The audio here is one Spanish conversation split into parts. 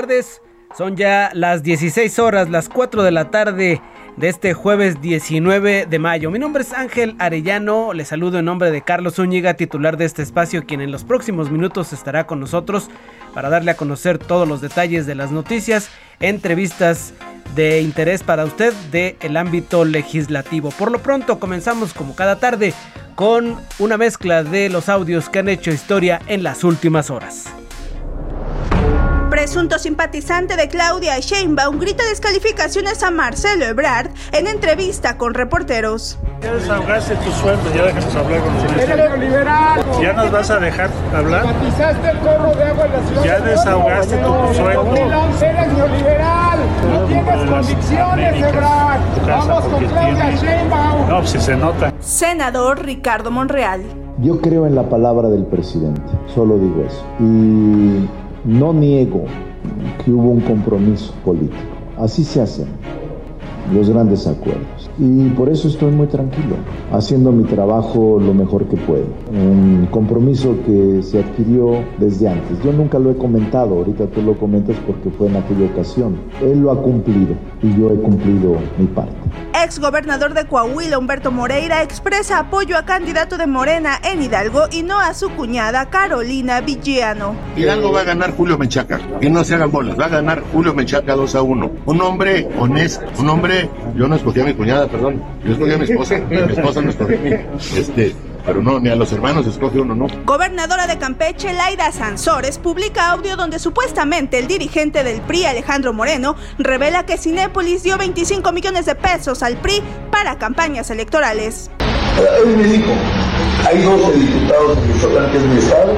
Tardes, son ya las 16 horas, las 4 de la tarde de este jueves 19 de mayo. Mi nombre es Ángel Arellano, le saludo en nombre de Carlos Zúñiga, titular de este espacio, quien en los próximos minutos estará con nosotros para darle a conocer todos los detalles de las noticias, entrevistas de interés para usted del ámbito legislativo. Por lo pronto comenzamos como cada tarde con una mezcla de los audios que han hecho historia en las últimas horas. Presunto simpatizante de Claudia Sheinbaum grita descalificaciones a Marcelo Ebrard en entrevista con reporteros. Ya desahogaste tu sueldo, ya déjanos hablar con nosotros. ¿Ya nos vas a dejar hablar? el corro de agua en la ciudad Ya desahogaste tu sueldo. Eres neoliberal, no tienes convicciones, Ebrard. Vamos con Claudia Sheinbaum. No, si se nota. Senador Ricardo Monreal. Yo creo en la palabra del presidente, solo digo eso. Y no niego que hubo un compromiso político. Así se hacen los grandes acuerdos. Y por eso estoy muy tranquilo, haciendo mi trabajo lo mejor que puedo. Un compromiso que se adquirió desde antes. Yo nunca lo he comentado, ahorita tú lo comentas porque fue en aquella ocasión. Él lo ha cumplido y yo he cumplido mi parte. Ex gobernador de Coahuila, Humberto Moreira, expresa apoyo a candidato de Morena en Hidalgo y no a su cuñada Carolina Villano. Hidalgo va a ganar Julio Menchaca. Que no se hagan bolas. Va a ganar Julio Menchaca 2 a 1. Un hombre honesto. Un hombre. Yo no escogí a mi cuñada, perdón. Yo escogí a mi esposa. Mi esposa no escogí a mí. Este. Pero no, ni a los hermanos escoge uno, no. Gobernadora de Campeche, Laida Sansores, publica audio donde supuestamente el dirigente del PRI, Alejandro Moreno, revela que Cinépolis dio 25 millones de pesos al PRI para campañas electorales. Él me dijo, hay 12 diputados en Michoacán, que es mi estado,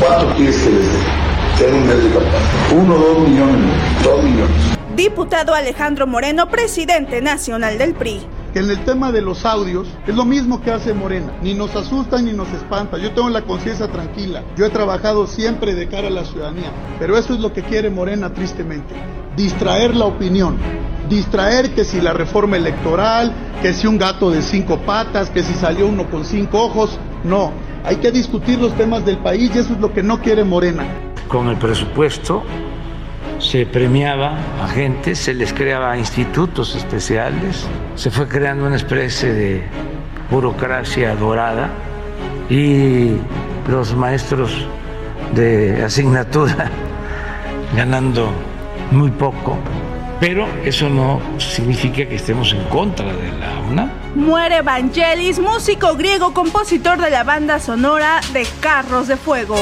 ¿cuánto quieres que les dé? Un mes de campaña. Uno, dos millones, dos millones. Diputado Alejandro Moreno, presidente nacional del PRI que en el tema de los audios es lo mismo que hace Morena, ni nos asusta ni nos espanta, yo tengo la conciencia tranquila, yo he trabajado siempre de cara a la ciudadanía, pero eso es lo que quiere Morena tristemente, distraer la opinión, distraer que si la reforma electoral, que si un gato de cinco patas, que si salió uno con cinco ojos, no, hay que discutir los temas del país y eso es lo que no quiere Morena. Con el presupuesto se premiaba a gente, se les creaba institutos especiales, se fue creando una especie de burocracia dorada y los maestros de asignatura ganando muy poco. Pero eso no significa que estemos en contra de la UNAM. Muere Evangelis, músico griego, compositor de la banda sonora de Carros de Fuego.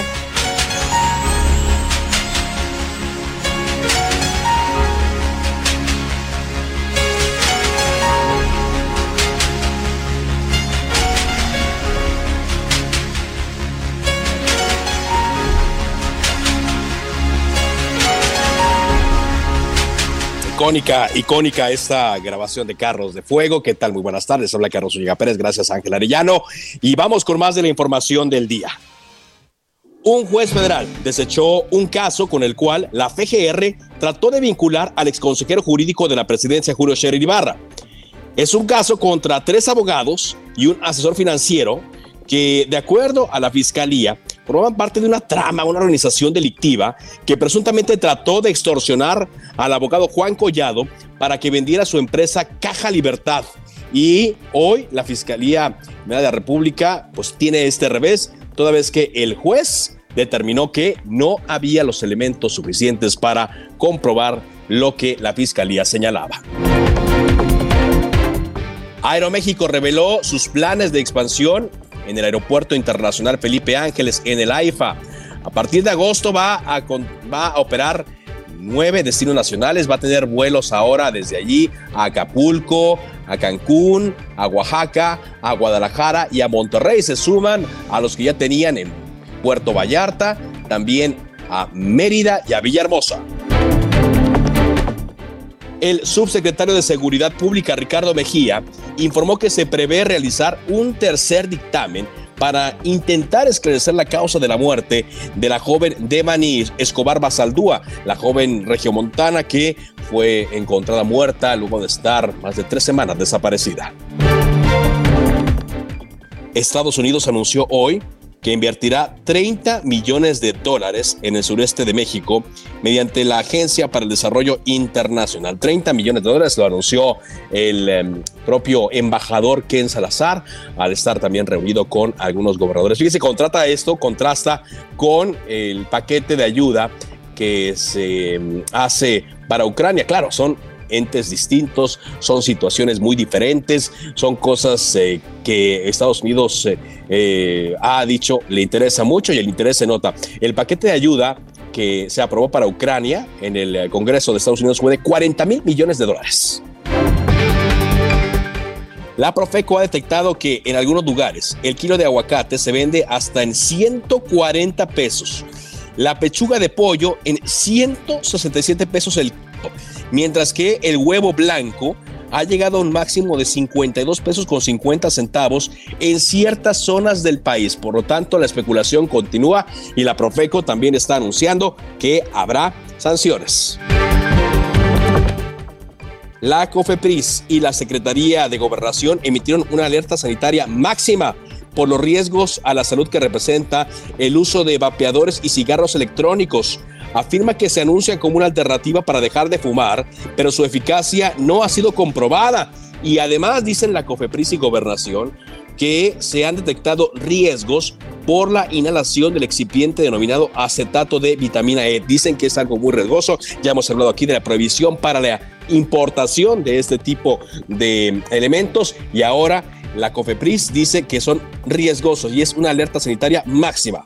Icónica, icónica esta grabación de Carros de Fuego. ¿Qué tal? Muy buenas tardes. Habla Carlos Ulliga Pérez. Gracias, Ángel Arellano. Y vamos con más de la información del día. Un juez federal desechó un caso con el cual la FGR trató de vincular al exconsejero jurídico de la presidencia, Julio Scherer Ibarra. Es un caso contra tres abogados y un asesor financiero que, de acuerdo a la fiscalía, formaban parte de una trama, una organización delictiva que presuntamente trató de extorsionar al abogado Juan Collado para que vendiera su empresa Caja Libertad. Y hoy la Fiscalía de la República pues tiene este revés, toda vez que el juez determinó que no había los elementos suficientes para comprobar lo que la Fiscalía señalaba. Aeroméxico reveló sus planes de expansión en el Aeropuerto Internacional Felipe Ángeles, en el AIFA. A partir de agosto va a, operar nueve destinos nacionales, va a tener vuelos ahora desde allí a Acapulco, a Cancún, a Oaxaca, a Guadalajara y a Monterrey. Se suman a los que ya tenían en Puerto Vallarta, también a Mérida y a Villahermosa. El subsecretario de Seguridad Pública, Ricardo Mejía, informó que se prevé realizar un tercer dictamen para intentar esclarecer la causa de la muerte de la joven Demani Escobar Basaldúa, la joven regiomontana que fue encontrada muerta luego de estar más de tres semanas desaparecida. Estados Unidos anunció hoy que invertirá 30 millones de dólares en el sureste de México mediante la Agencia para el Desarrollo Internacional. 30 millones de dólares lo anunció el em, propio embajador Ken Salazar al estar también reunido con algunos gobernadores. Fíjese, contrata esto, contrasta con el paquete de ayuda que se em, hace para Ucrania. Claro, son entes distintos, son situaciones muy diferentes, son cosas eh, que Estados Unidos eh, eh, ha dicho le interesa mucho y el interés se nota. El paquete de ayuda que se aprobó para Ucrania en el Congreso de Estados Unidos fue de 40 mil millones de dólares. La Profeco ha detectado que en algunos lugares el kilo de aguacate se vende hasta en 140 pesos. La pechuga de pollo en 167 pesos el kilo mientras que el huevo blanco ha llegado a un máximo de 52 pesos con 50 centavos en ciertas zonas del país. Por lo tanto, la especulación continúa y la Profeco también está anunciando que habrá sanciones. La COFEPRIS y la Secretaría de Gobernación emitieron una alerta sanitaria máxima por los riesgos a la salud que representa el uso de vapeadores y cigarros electrónicos afirma que se anuncia como una alternativa para dejar de fumar, pero su eficacia no ha sido comprobada. Y además dicen la COFEPRIS y Gobernación que se han detectado riesgos por la inhalación del excipiente denominado acetato de vitamina E. Dicen que es algo muy riesgoso. Ya hemos hablado aquí de la prohibición para la importación de este tipo de elementos y ahora la COFEPRIS dice que son riesgosos y es una alerta sanitaria máxima.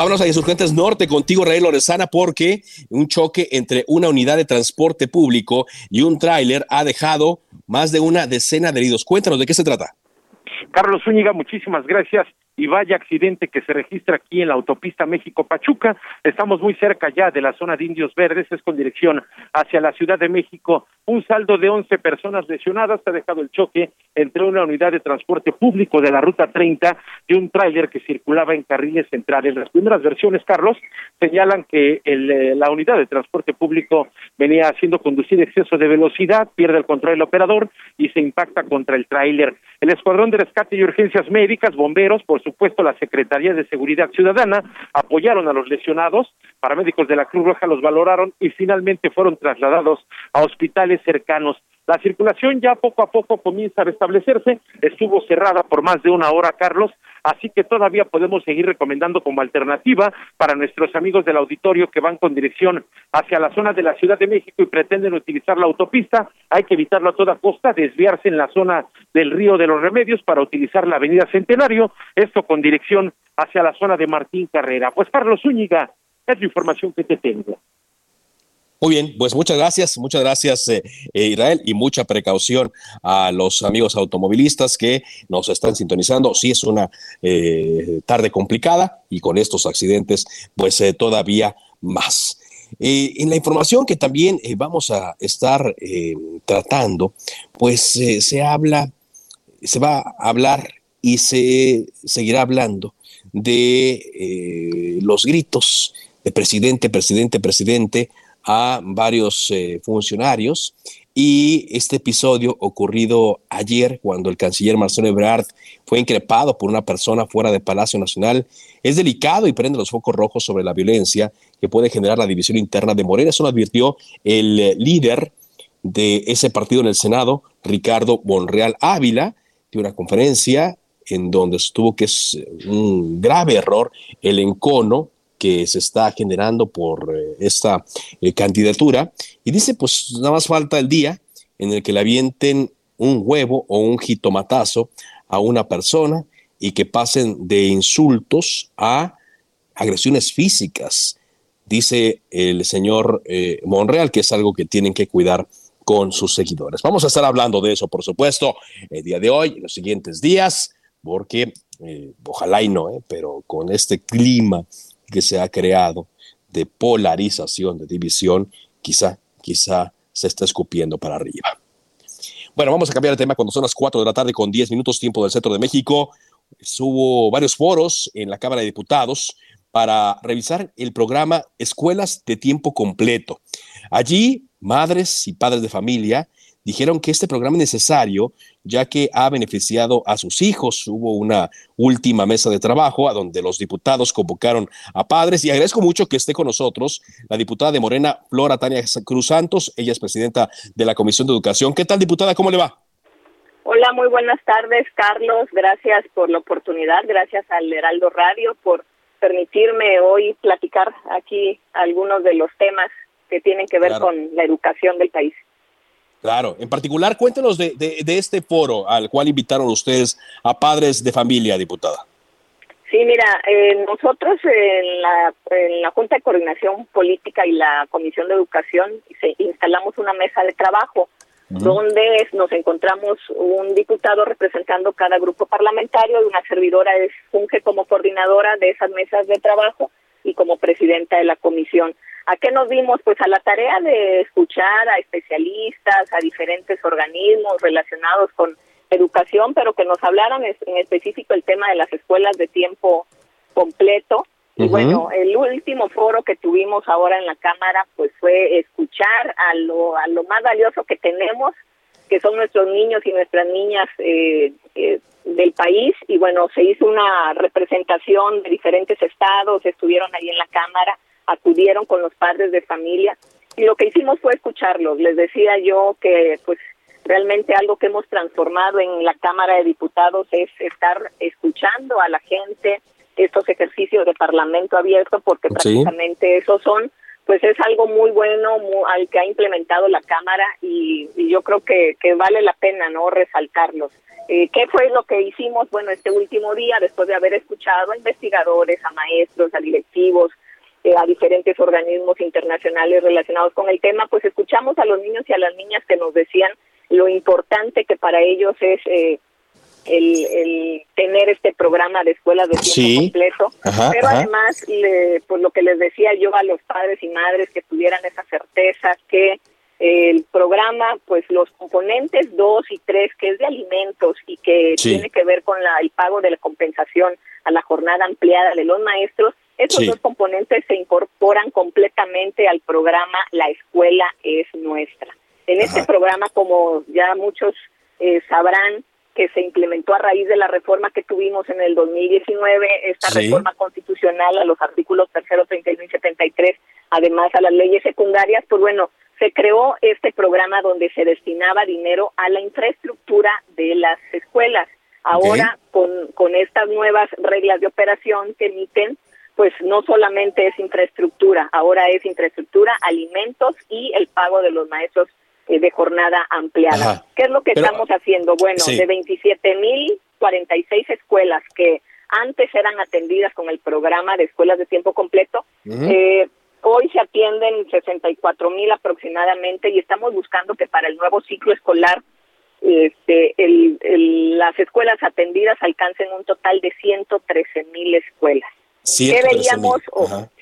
Vámonos a Insurgentes Norte contigo, Rael Lorezana, porque un choque entre una unidad de transporte público y un tráiler ha dejado más de una decena de heridos. Cuéntanos de qué se trata. Carlos Zúñiga, muchísimas gracias y vaya accidente que se registra aquí en la autopista México-Pachuca. Estamos muy cerca ya de la zona de Indios Verdes, es con dirección hacia la Ciudad de México. Un saldo de 11 personas lesionadas ha dejado el choque entre una unidad de transporte público de la Ruta 30 y un tráiler que circulaba en carriles centrales. Las primeras versiones, Carlos, señalan que el, eh, la unidad de transporte público venía haciendo conducir exceso de velocidad, pierde el control del operador y se impacta contra el tráiler. El Escuadrón de Rescate y Urgencias Médicas, bomberos, por supuesto la Secretaría de Seguridad Ciudadana, apoyaron a los lesionados, paramédicos de la Cruz Roja los valoraron y finalmente fueron trasladados a hospitales cercanos. La circulación ya poco a poco comienza a restablecerse, estuvo cerrada por más de una hora, Carlos, así que todavía podemos seguir recomendando como alternativa para nuestros amigos del auditorio que van con dirección hacia la zona de la Ciudad de México y pretenden utilizar la autopista, hay que evitarlo a toda costa, desviarse en la zona del Río de los Remedios para utilizar la Avenida Centenario, esto con dirección hacia la zona de Martín Carrera. Pues Carlos Zúñiga, es la información que te tengo. Muy bien, pues muchas gracias, muchas gracias eh, eh, Israel y mucha precaución a los amigos automovilistas que nos están sintonizando. Sí es una eh, tarde complicada y con estos accidentes pues todavía más. en la información que también vamos a estar tratando, pues se habla, se va a hablar y se seguirá hablando de los gritos de presidente, presidente, presidente a varios eh, funcionarios y este episodio ocurrido ayer cuando el canciller Marcelo Ebrard fue increpado por una persona fuera de Palacio Nacional es delicado y prende los focos rojos sobre la violencia que puede generar la división interna de Morena. Eso lo advirtió el eh, líder de ese partido en el Senado, Ricardo Monreal Ávila, de una conferencia en donde estuvo que es un grave error el encono que se está generando por eh, esta eh, candidatura. Y dice, pues nada más falta el día en el que le avienten un huevo o un jitomatazo a una persona y que pasen de insultos a agresiones físicas. Dice el señor eh, Monreal que es algo que tienen que cuidar con sus seguidores. Vamos a estar hablando de eso, por supuesto, el día de hoy, en los siguientes días, porque ojalá y no, pero con este clima que se ha creado de polarización, de división, quizá, quizá se está escupiendo para arriba. Bueno, vamos a cambiar de tema cuando son las 4 de la tarde con 10 minutos tiempo del centro de México. Hubo varios foros en la Cámara de Diputados para revisar el programa Escuelas de Tiempo Completo. Allí, madres y padres de familia dijeron que este programa es necesario ya que ha beneficiado a sus hijos. Hubo una última mesa de trabajo a donde los diputados convocaron a padres y agradezco mucho que esté con nosotros la diputada de Morena, Flora Tania Cruz Santos. Ella es presidenta de la Comisión de Educación. ¿Qué tal, diputada? ¿Cómo le va? Hola, muy buenas tardes, Carlos. Gracias por la oportunidad. Gracias al Heraldo Radio por permitirme hoy platicar aquí algunos de los temas que tienen que ver con la educación del país. Claro, en particular, cuéntenos de, este foro al cual invitaron ustedes a padres de familia, diputada. Sí, mira, eh, nosotros en la, en la Junta de Coordinación Política y la Comisión de Educación instalamos una mesa de trabajo donde nos encontramos un diputado representando cada grupo parlamentario y una servidora es, funge como coordinadora de esas mesas de trabajo y como presidenta de la comisión. ¿A qué nos dimos? Pues a la tarea de escuchar a especialistas, a diferentes organismos relacionados con educación, pero que nos hablaran en específico el tema de las escuelas de tiempo completo. Y bueno, el último foro que tuvimos ahora en la Cámara, pues fue escuchar a lo, a lo más valioso que tenemos, que son nuestros niños y nuestras niñas eh, eh, del país. Y bueno, se hizo una representación de diferentes estados, estuvieron ahí en la Cámara acudieron con los padres de familia y lo que hicimos fue escucharlos. Les decía yo que pues realmente algo que hemos transformado en la Cámara de Diputados es estar escuchando a la gente estos ejercicios de Parlamento abierto porque prácticamente esos son pues es algo muy bueno al que ha implementado la Cámara y, yo creo que, que, vale la pena no resaltarlos. Eh, ¿Qué fue lo que hicimos? Bueno, este último día, después de haber escuchado a investigadores, a maestros, a directivos, eh, a diferentes organismos internacionales relacionados con el tema, pues escuchamos a los niños y a las niñas que nos decían lo importante que para ellos es eh, el, tener este programa de escuelas de tiempo completo, pero además, pues lo que les decía yo a los padres y madres que tuvieran esa certeza que el programa, pues los componentes 2 y 3, que es de alimentos y que tiene que ver con la, el pago de la compensación a la jornada ampliada de los maestros, esos dos componentes se incorporan completamente al programa La Escuela es Nuestra. En este programa, como ya muchos eh, sabrán, que se implementó a raíz de la reforma que tuvimos en el 2019, esta reforma constitucional a los artículos 3, 31 y 73, además a las leyes secundarias, pues bueno, se creó este programa donde se destinaba dinero a la infraestructura de las escuelas. Ahora, con, con estas nuevas reglas de operación que emiten, pues no solamente es infraestructura, ahora es infraestructura, alimentos y el pago de los maestros de jornada ampliada. ¿Qué es lo que estamos haciendo? Bueno, de 27.046 escuelas que antes eran atendidas con el programa de escuelas de tiempo completo, eh, hoy se atienden 64.000 aproximadamente y estamos buscando que para el nuevo ciclo escolar este, las escuelas atendidas alcancen un total de 113.000 escuelas. ¿Qué veíamos?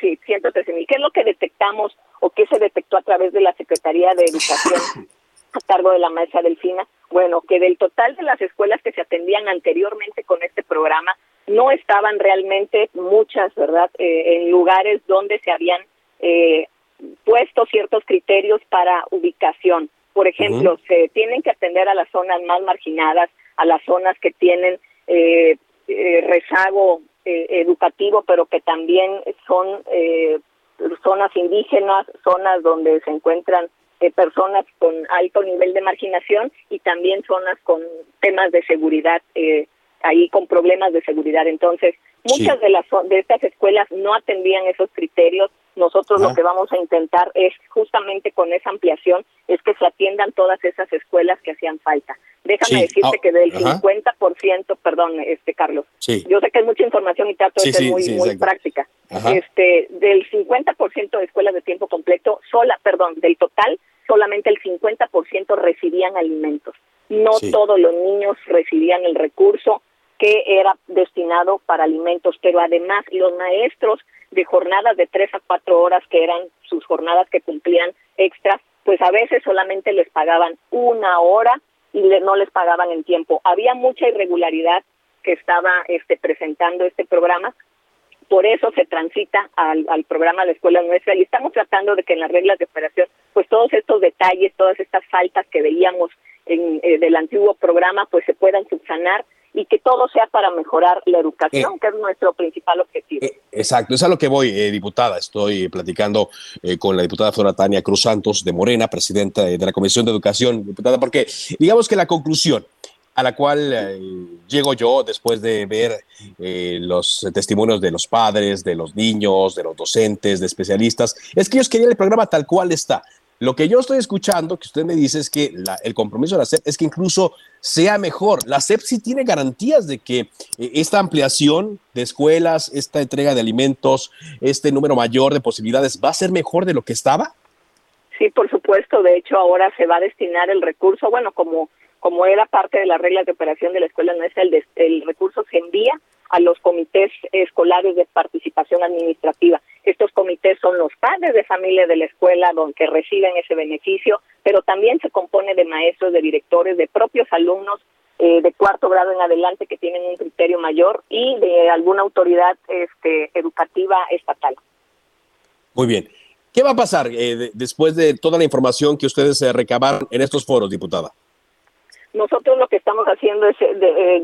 sí, 113 mil. ¿Qué es lo que detectamos o qué se detectó a través de la Secretaría de Educación a cargo de la maestra Delfina? Bueno, que del total de las escuelas que se atendían anteriormente con este programa, no estaban realmente muchas, ¿verdad?, eh, en lugares donde se habían eh, puesto ciertos criterios para ubicación. Por ejemplo, se tienen que atender a las zonas más marginadas, a las zonas que tienen eh, eh, rezago eh, educativo, pero que también son zonas indígenas, zonas donde se encuentran personas con alto nivel de marginación y también zonas con temas de seguridad, ahí con problemas de seguridad. Entonces, muchas de las de estas escuelas no atendían esos criterios nosotros lo que vamos a intentar es justamente con esa ampliación es que se atiendan todas esas escuelas que hacían falta. Déjame decirte ah, que del 50%, perdón, este Carlos. Yo sé que es mucha información y trato de ser muy muy práctica. Este, del 50% de escuelas de tiempo completo, sola, perdón, del total, solamente el 50% recibían alimentos. No todos los niños recibían el recurso que era destinado para alimentos, pero además los maestros de jornadas de tres a cuatro horas que eran sus jornadas que cumplían extras, pues a veces solamente les pagaban una hora y no les pagaban en tiempo. Había mucha irregularidad que estaba este, presentando este programa, por eso se transita al, al programa de la escuela nuestra y estamos tratando de que en las reglas de operación, pues todos estos detalles, todas estas faltas que veíamos en, eh, del antiguo programa, pues se puedan subsanar y que todo sea para mejorar la educación, eh, que es nuestro principal objetivo. Eh, exacto, es a lo que voy, eh, diputada. Estoy platicando con la diputada Flora Tania Cruz Santos de Morena, presidenta de la Comisión de Educación, diputada, porque digamos que la conclusión a la cual llego yo después de ver los testimonios de los padres, de los niños, de los docentes, de especialistas, es que ellos querían el programa tal cual está. Lo que yo estoy escuchando, que usted me dice, es que el compromiso de la SEP es que incluso sea mejor. La SEP sí tiene garantías de que eh, esta ampliación de escuelas, esta entrega de alimentos, este número mayor de posibilidades, ¿va a ser mejor de lo que estaba? Sí, por supuesto. De hecho, ahora se va a destinar el recurso, bueno, como, como era parte de las reglas de operación de la escuela nuestra, el, el recurso se envía a los comités escolares de participación administrativa. Estos comités son los padres de familia de la escuela donde reciben ese beneficio, pero también se compone de maestros, de directores, de propios alumnos eh, de cuarto grado en adelante que tienen un criterio mayor y de alguna autoridad este, educativa estatal. Muy bien. ¿Qué va a pasar eh, después de toda la información que ustedes eh, recabaron en estos foros, diputada? Nosotros lo que estamos haciendo es,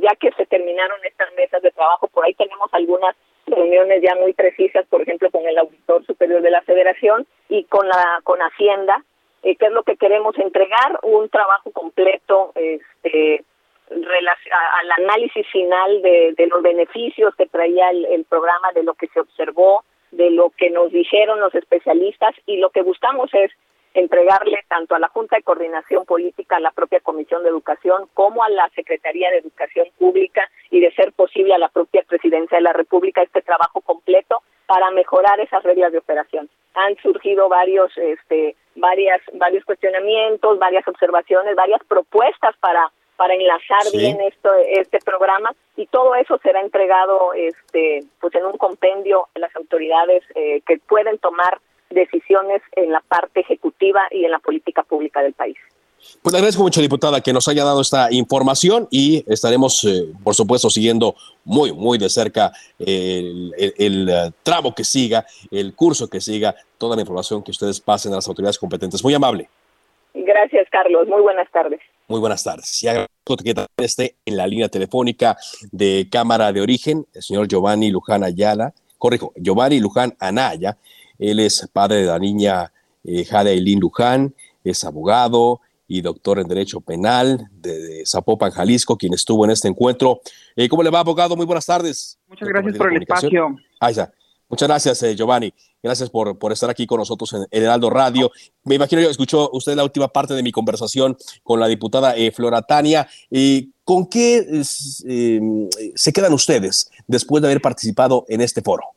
ya que se terminaron estas mesas de trabajo, por ahí tenemos algunas reuniones ya muy precisas, por ejemplo, con el auditor superior de la Federación y con la con Hacienda, eh, que es lo que queremos entregar un trabajo completo este al análisis final de, de los beneficios que traía el, el programa, de lo que se observó, de lo que nos dijeron los especialistas y lo que buscamos es entregarle tanto a la Junta de Coordinación Política, a la propia Comisión de Educación, como a la Secretaría de Educación Pública y de ser posible a la propia Presidencia de la República este trabajo completo para mejorar esas reglas de operación. Han surgido varios, este, varias, varios cuestionamientos, varias observaciones, varias propuestas para para enlazar bien esto, este programa y todo eso será entregado este pues en un compendio a las autoridades eh, que pueden tomar decisiones en la parte ejecutiva y en la política pública del país. Pues le agradezco mucho, diputada, que nos haya dado esta información y estaremos, eh, por supuesto, siguiendo muy, muy de cerca el, el, eh, tramo que siga, el curso que siga, toda la información que ustedes pasen a las autoridades competentes. Muy amable. Gracias, Carlos. Muy buenas tardes. Muy buenas tardes. Y agradezco que también esté en la línea telefónica de Cámara de Origen, el señor Giovanni Luján Ayala, corrijo, Giovanni Luján Anaya, él es padre de la niña eh, Jade Eileen Luján, es abogado y doctor en Derecho Penal de, Zapopan, Jalisco, quien estuvo en este encuentro. Eh, ¿Cómo le va, abogado? Muy buenas tardes. Muchas gracias por el espacio. Ahí está. Muchas gracias, eh, Giovanni. Gracias por, por, estar aquí con nosotros en el Heraldo Radio. Me imagino que escuchó usted la última parte de mi conversación con la diputada eh, Flora Tania. ¿Con qué se quedan ustedes después de haber participado en este foro?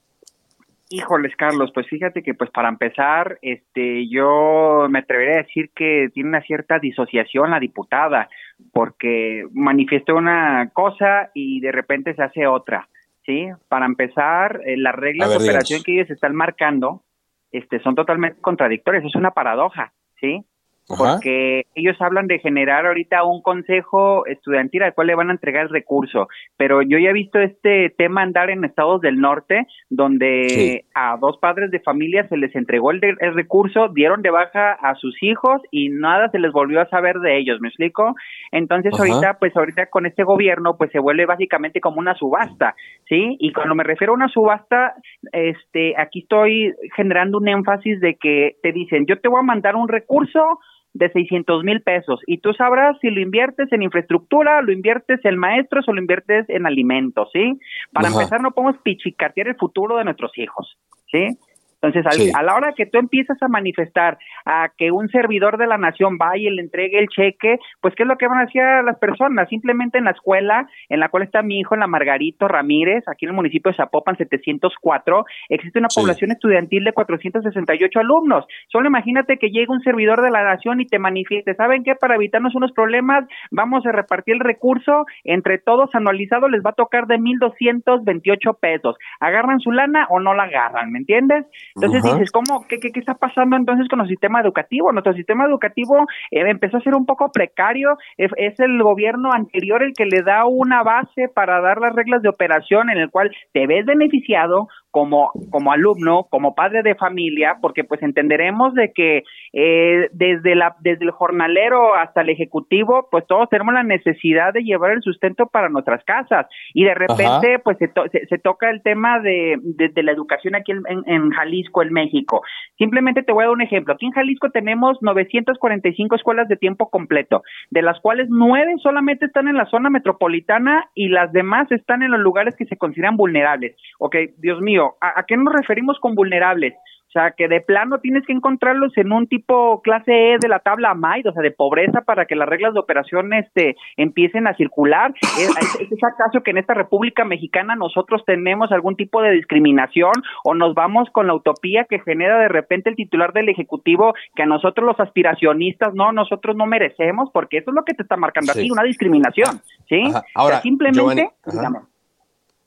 Híjoles, Carlos, pues fíjate que pues para empezar, este, yo me atrevería a decir que tiene una cierta disociación la diputada, porque manifestó una cosa y de repente se hace otra, ¿sí? Para empezar, eh, las reglas de operación que ellos están marcando, este, son totalmente contradictorias, es una paradoja, ¿sí? Porque ellos hablan de generar ahorita un consejo estudiantil al cual le van a entregar el recurso, pero yo ya he visto este tema andar en estados del norte, donde a dos padres de familia se les entregó el, el, recurso, dieron de baja a sus hijos y nada se les volvió a saber de ellos, ¿me explico? Entonces ahorita, pues ahorita con este gobierno, pues se vuelve básicamente como una subasta, ¿sí? Y cuando me refiero a una subasta, este, aquí estoy generando un énfasis de que te dicen, yo te voy a mandar un recurso, de 600 mil pesos y tú sabrás si lo inviertes en infraestructura, lo inviertes en maestros o lo inviertes en alimentos, ¿sí? Para empezar no podemos pichicatear el futuro de nuestros hijos, ¿sí? Entonces, a la hora que tú empiezas a manifestar a que un servidor de la nación vaya y le entregue el cheque, pues ¿qué es lo que van a hacer las personas? Simplemente en la escuela en la cual está mi hijo, en la Margarito Ramírez, aquí en el municipio de Zapopan 704, existe una población estudiantil de 468 alumnos. Solo imagínate que llegue un servidor de la nación y te manifieste, ¿saben qué? Para evitarnos unos problemas, vamos a repartir el recurso entre todos anualizado, les va a tocar de 1.228 pesos. ¿Agarran su lana o no la agarran? ¿Me entiendes? Entonces dices, ¿cómo, qué, qué, está pasando entonces con el sistema educativo? Nuestro sistema educativo eh, empezó a ser un poco precario, es, el gobierno anterior el que le da una base para dar las reglas de operación en el cual te ves beneficiado como, como alumno, como padre de familia, porque pues entenderemos de que eh, desde, la, desde el jornalero hasta el ejecutivo, pues todos tenemos la necesidad de llevar el sustento para nuestras casas y de repente pues se, se, toca el tema de, de, la educación aquí en, en, Jalisco, en México. Simplemente te voy a dar un ejemplo. Aquí en Jalisco tenemos 945 escuelas de tiempo completo, de las cuales nueve solamente están en la zona metropolitana y las demás están en los lugares que se consideran vulnerables. Ok, Dios mío, ¿a, qué nos referimos con vulnerables? O sea, que de plano tienes que encontrarlos en un tipo clase E de la tabla MAID, o sea, de pobreza para que las reglas de operación este, empiecen a circular. ¿Es, ¿Es, acaso que en esta República Mexicana nosotros tenemos algún tipo de discriminación o nos vamos con la utopía que genera de repente el titular del Ejecutivo que a nosotros los aspiracionistas no, nosotros no merecemos? Porque eso es lo que te está marcando aquí, una discriminación, ¿sí? Ahora, simplemente, eh,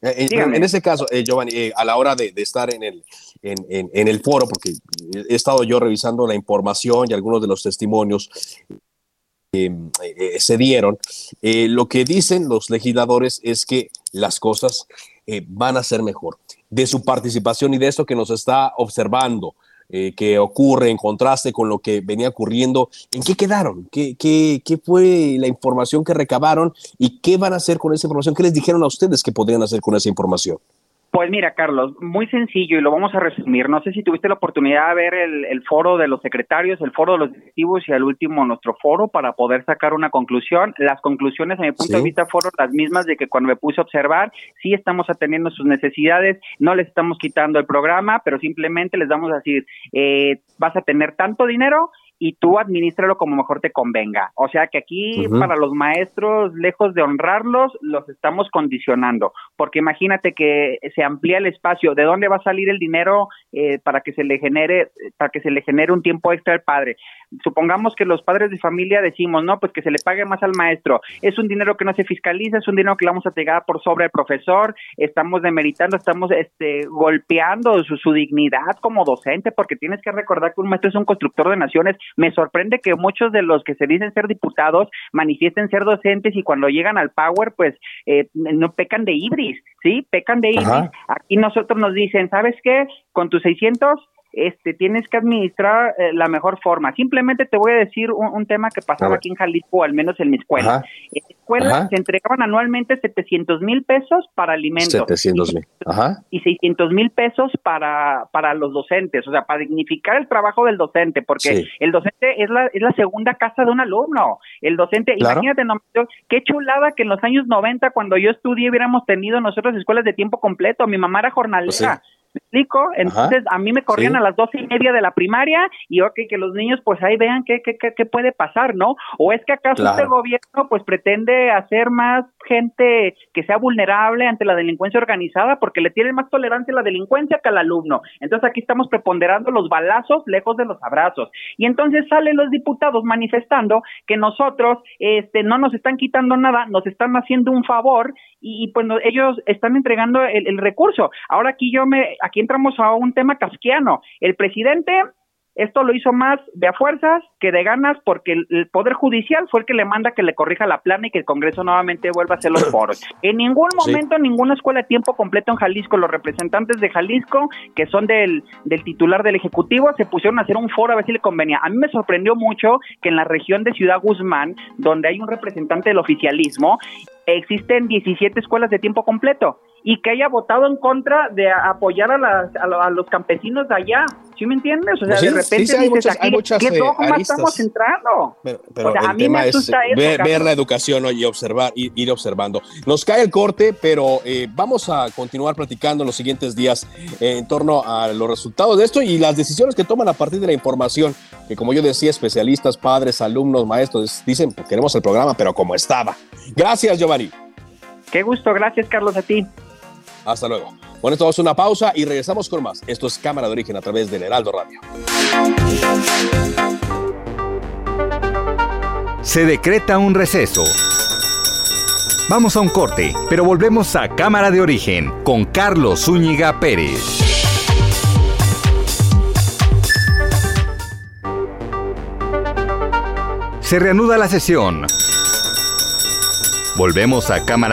en, en, ese caso, eh, Giovanni, eh, a la hora de, estar en el, en, el foro, porque he estado yo revisando la información y algunos de los testimonios que se dieron, lo que dicen los legisladores es que las cosas van a ser mejor. De su participación y de eso que nos está observando, eh, que ocurre en contraste con lo que venía ocurriendo. ¿En qué quedaron? ¿Qué, qué, qué fue la información que recabaron y qué van a hacer con esa información? ¿Qué les dijeron a ustedes que podrían hacer con esa información? Pues mira, Carlos, muy sencillo y lo vamos a resumir. No sé si tuviste la oportunidad de ver el, foro de los secretarios, el foro de los directivos y al último nuestro foro para poder sacar una conclusión. Las conclusiones, a mi punto de vista, fueron las mismas de que cuando me puse a observar, sí estamos atendiendo sus necesidades, no les estamos quitando el programa, pero simplemente les vamos a decir, eh, vas a tener tanto dinero y tú administralo como mejor te convenga. O sea que aquí para los maestros, lejos de honrarlos, los estamos condicionando, porque imagínate que se amplía el espacio, ¿de dónde va a salir el dinero eh, para que se le genere para que se le genere un tiempo extra al padre? Supongamos que los padres de familia decimos, no, pues que se le pague más al maestro. Es un dinero que no se fiscaliza, es un dinero que le vamos a pegar por sobre el profesor, estamos demeritando, estamos este golpeando su, su dignidad como docente, porque tienes que recordar que un maestro es un constructor de naciones me sorprende que muchos de los que se dicen ser diputados manifiesten ser docentes y cuando llegan al power, pues eh, no pecan de ibris, ¿sí? Pecan de ibris. Aquí nosotros nos dicen, ¿sabes qué? Con tus 600 este, tienes que administrar eh, la mejor forma. Simplemente te voy a decir un, tema que pasaba aquí en Jalisco, al menos en mi escuela. En mi escuela se entregaban anualmente 700 mil pesos para alimentos. 700 mil. Y 600 mil pesos para, para los docentes, o sea, para dignificar el trabajo del docente, porque el docente es la, es la segunda casa de un alumno. El docente, imagínate, no, qué chulada que en los años 90, cuando yo estudié, hubiéramos tenido nosotros escuelas de tiempo completo. Mi mamá era jornalera. Pues ¿Me explico? Entonces, a mí me corrían a las doce y media de la primaria y ok, que los niños pues ahí vean qué, qué, qué, puede pasar, ¿no? ¿O es que acaso este gobierno pues pretende hacer más gente que sea vulnerable ante la delincuencia organizada porque le tienen más tolerancia a la delincuencia que al alumno? Entonces aquí estamos preponderando los balazos lejos de los abrazos. Y entonces salen los diputados manifestando que nosotros este, no nos están quitando nada, nos están haciendo un favor y, pues ellos están entregando el recurso. Ahora aquí yo me aquí entramos a un tema casquiano. El presidente esto lo hizo más de a fuerzas que de ganas porque el, Poder Judicial fue el que le manda que le corrija la plana y que el Congreso nuevamente vuelva a hacer los foros. En ningún momento, en ninguna escuela de tiempo completo en Jalisco, los representantes de Jalisco, que son del, del titular del Ejecutivo, se pusieron a hacer un foro a ver si le convenía. A mí me sorprendió mucho que en la región de Ciudad Guzmán, donde hay un representante del oficialismo, existen 17 escuelas de tiempo completo y que haya votado en contra de apoyar a, las, a, los campesinos de allá. ¿Sí me entiendes? O sea, pues de repente hay muchas, aquí, ¿qué eh, estamos entrando? Pero, el tema es ver, la educación y observar, ir, ir, observando. Nos cae el corte, pero eh, vamos a continuar platicando en los siguientes días eh, en torno a los resultados de esto y las decisiones que toman a partir de la información, que como yo decía, especialistas, padres, alumnos, maestros, dicen, pues, queremos el programa, pero como estaba. Gracias, Giovanni. Qué gusto, gracias Carlos a ti. Hasta luego. Bueno, esto a una pausa y regresamos con más. Esto es Cámara de Origen a través del Heraldo Radio. Se decreta un receso. Vamos a un corte, pero volvemos a Cámara de Origen con Carlos Zúñiga Pérez. Se reanuda la sesión. Volvemos a Cámara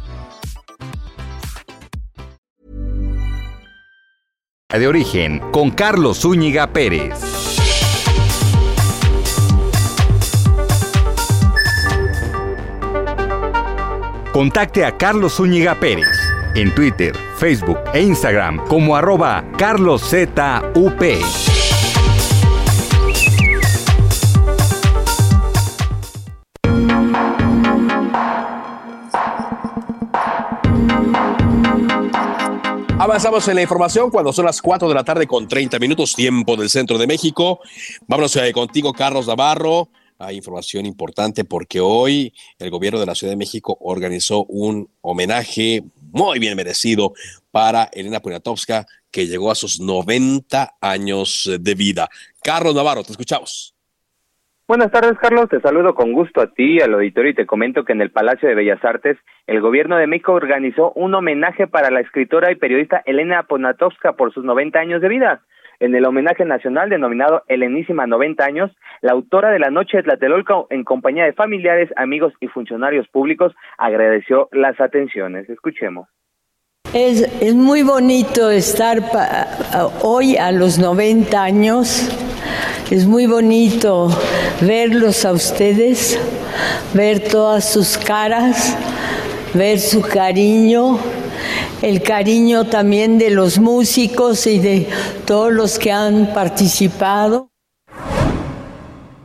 De origen con Carlos Zúñiga Pérez. Contacte a Carlos Zúñiga Pérez en Twitter, Facebook e Instagram como arroba carloszup. Avanzamos en la información cuando son las 4 de la tarde con 30 minutos, tiempo del centro de México. Vámonos eh, contigo, Carlos Navarro. Hay información importante porque hoy el gobierno de la Ciudad de México organizó un homenaje muy bien merecido para Elena Poniatowska, que llegó a sus 90 años de vida. Carlos Navarro, te escuchamos. Buenas tardes, Carlos. Te saludo con gusto a ti, al auditorio, y te comento que en el Palacio de Bellas Artes, el gobierno de México organizó un homenaje para la escritora y periodista Elena Poniatowska por sus 90 años de vida. En el homenaje nacional denominado Helenísima 90 años, la autora de la Noche de Tlatelolco, en compañía de familiares, amigos y funcionarios públicos, agradeció las atenciones. Escuchemos. Es, muy bonito estar hoy a los 90 años es muy bonito verlos a ustedes, ver todas sus caras, ver su cariño, el cariño también de los músicos y de todos los que han participado.